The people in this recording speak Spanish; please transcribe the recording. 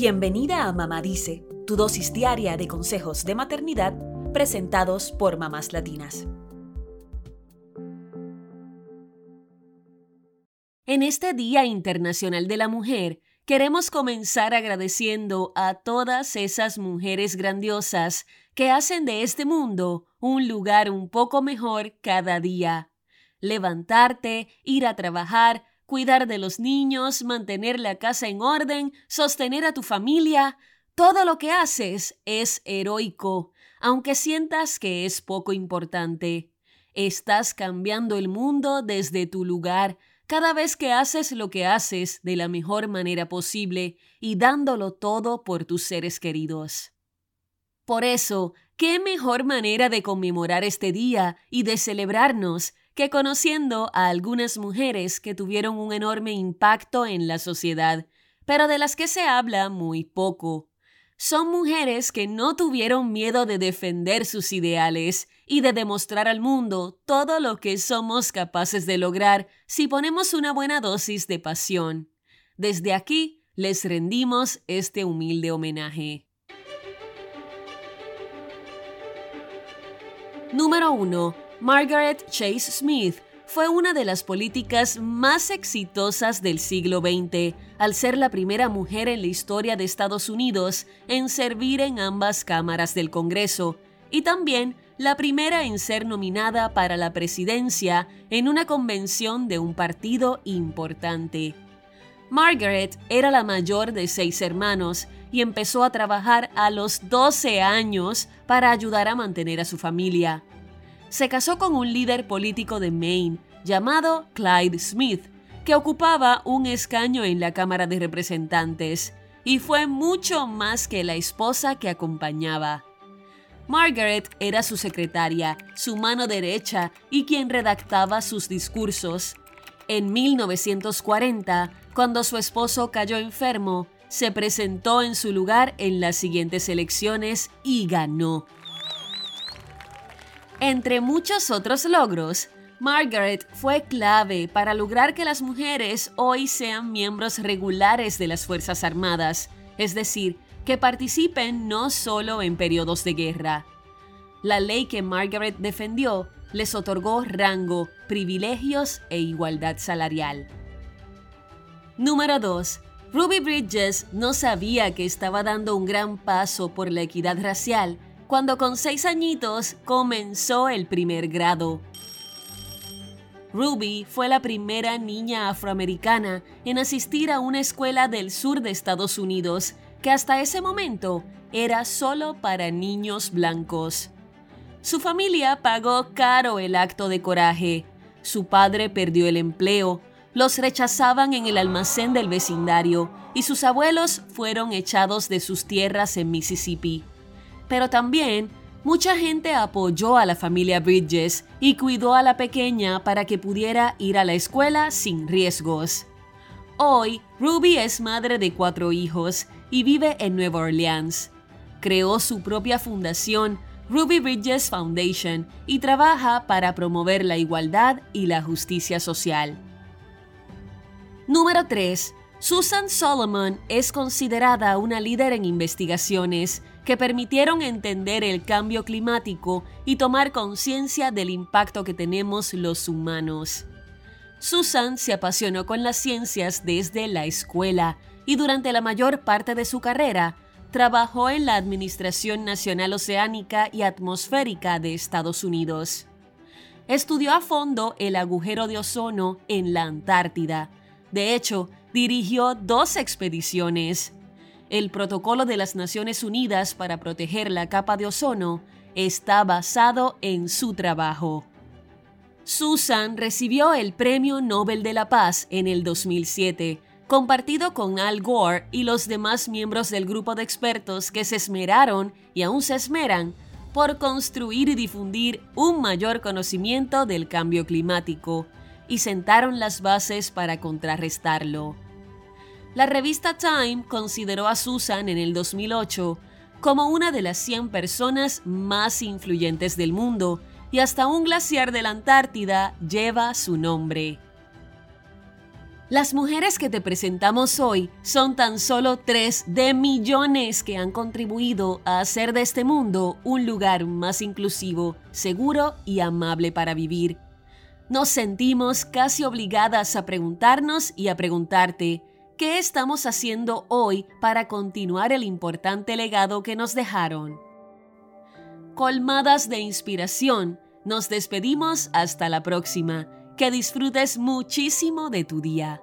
Bienvenida a Mamá Dice, tu dosis diaria de consejos de maternidad presentados por mamás latinas. En este Día Internacional de la Mujer, queremos comenzar agradeciendo a todas esas mujeres grandiosas que hacen de este mundo un lugar un poco mejor cada día. Levantarte, ir a trabajar, cuidar de los niños, mantener la casa en orden, sostener a tu familia, todo lo que haces es heroico, aunque sientas que es poco importante. Estás cambiando el mundo desde tu lugar cada vez que haces lo que haces de la mejor manera posible y dándolo todo por tus seres queridos. Por eso, ¿qué mejor manera de conmemorar este día y de celebrarnos que conociendo a algunas mujeres que tuvieron un enorme impacto en la sociedad, pero de las que se habla muy poco. Son mujeres que no tuvieron miedo de defender sus ideales y de demostrar al mundo todo lo que somos capaces de lograr si ponemos una buena dosis de pasión. Desde aquí les rendimos este humilde homenaje. Número 1 Margaret Chase Smith fue una de las políticas más exitosas del siglo XX, al ser la primera mujer en la historia de Estados Unidos en servir en ambas cámaras del Congreso, y también la primera en ser nominada para la presidencia en una convención de un partido importante. Margaret era la mayor de seis hermanos y empezó a trabajar a los 12 años para ayudar a mantener a su familia se casó con un líder político de Maine llamado Clyde Smith, que ocupaba un escaño en la Cámara de Representantes, y fue mucho más que la esposa que acompañaba. Margaret era su secretaria, su mano derecha y quien redactaba sus discursos. En 1940, cuando su esposo cayó enfermo, se presentó en su lugar en las siguientes elecciones y ganó. Entre muchos otros logros, Margaret fue clave para lograr que las mujeres hoy sean miembros regulares de las Fuerzas Armadas, es decir, que participen no solo en periodos de guerra. La ley que Margaret defendió les otorgó rango, privilegios e igualdad salarial. Número 2. Ruby Bridges no sabía que estaba dando un gran paso por la equidad racial cuando con seis añitos comenzó el primer grado. Ruby fue la primera niña afroamericana en asistir a una escuela del sur de Estados Unidos que hasta ese momento era solo para niños blancos. Su familia pagó caro el acto de coraje. Su padre perdió el empleo, los rechazaban en el almacén del vecindario y sus abuelos fueron echados de sus tierras en Mississippi pero también mucha gente apoyó a la familia Bridges y cuidó a la pequeña para que pudiera ir a la escuela sin riesgos. Hoy, Ruby es madre de cuatro hijos y vive en Nueva Orleans. Creó su propia fundación, Ruby Bridges Foundation, y trabaja para promover la igualdad y la justicia social. Número 3. Susan Solomon es considerada una líder en investigaciones que permitieron entender el cambio climático y tomar conciencia del impacto que tenemos los humanos. Susan se apasionó con las ciencias desde la escuela y durante la mayor parte de su carrera trabajó en la Administración Nacional Oceánica y Atmosférica de Estados Unidos. Estudió a fondo el agujero de ozono en la Antártida. De hecho, dirigió dos expediciones el protocolo de las Naciones Unidas para proteger la capa de ozono está basado en su trabajo. Susan recibió el Premio Nobel de la Paz en el 2007, compartido con Al Gore y los demás miembros del grupo de expertos que se esmeraron y aún se esmeran por construir y difundir un mayor conocimiento del cambio climático y sentaron las bases para contrarrestarlo. La revista Time consideró a Susan en el 2008 como una de las 100 personas más influyentes del mundo y hasta un glaciar de la Antártida lleva su nombre. Las mujeres que te presentamos hoy son tan solo tres de millones que han contribuido a hacer de este mundo un lugar más inclusivo, seguro y amable para vivir. Nos sentimos casi obligadas a preguntarnos y a preguntarte, ¿qué estamos haciendo hoy para continuar el importante legado que nos dejaron? Colmadas de inspiración, nos despedimos hasta la próxima que disfrutes muchísimo de tu día.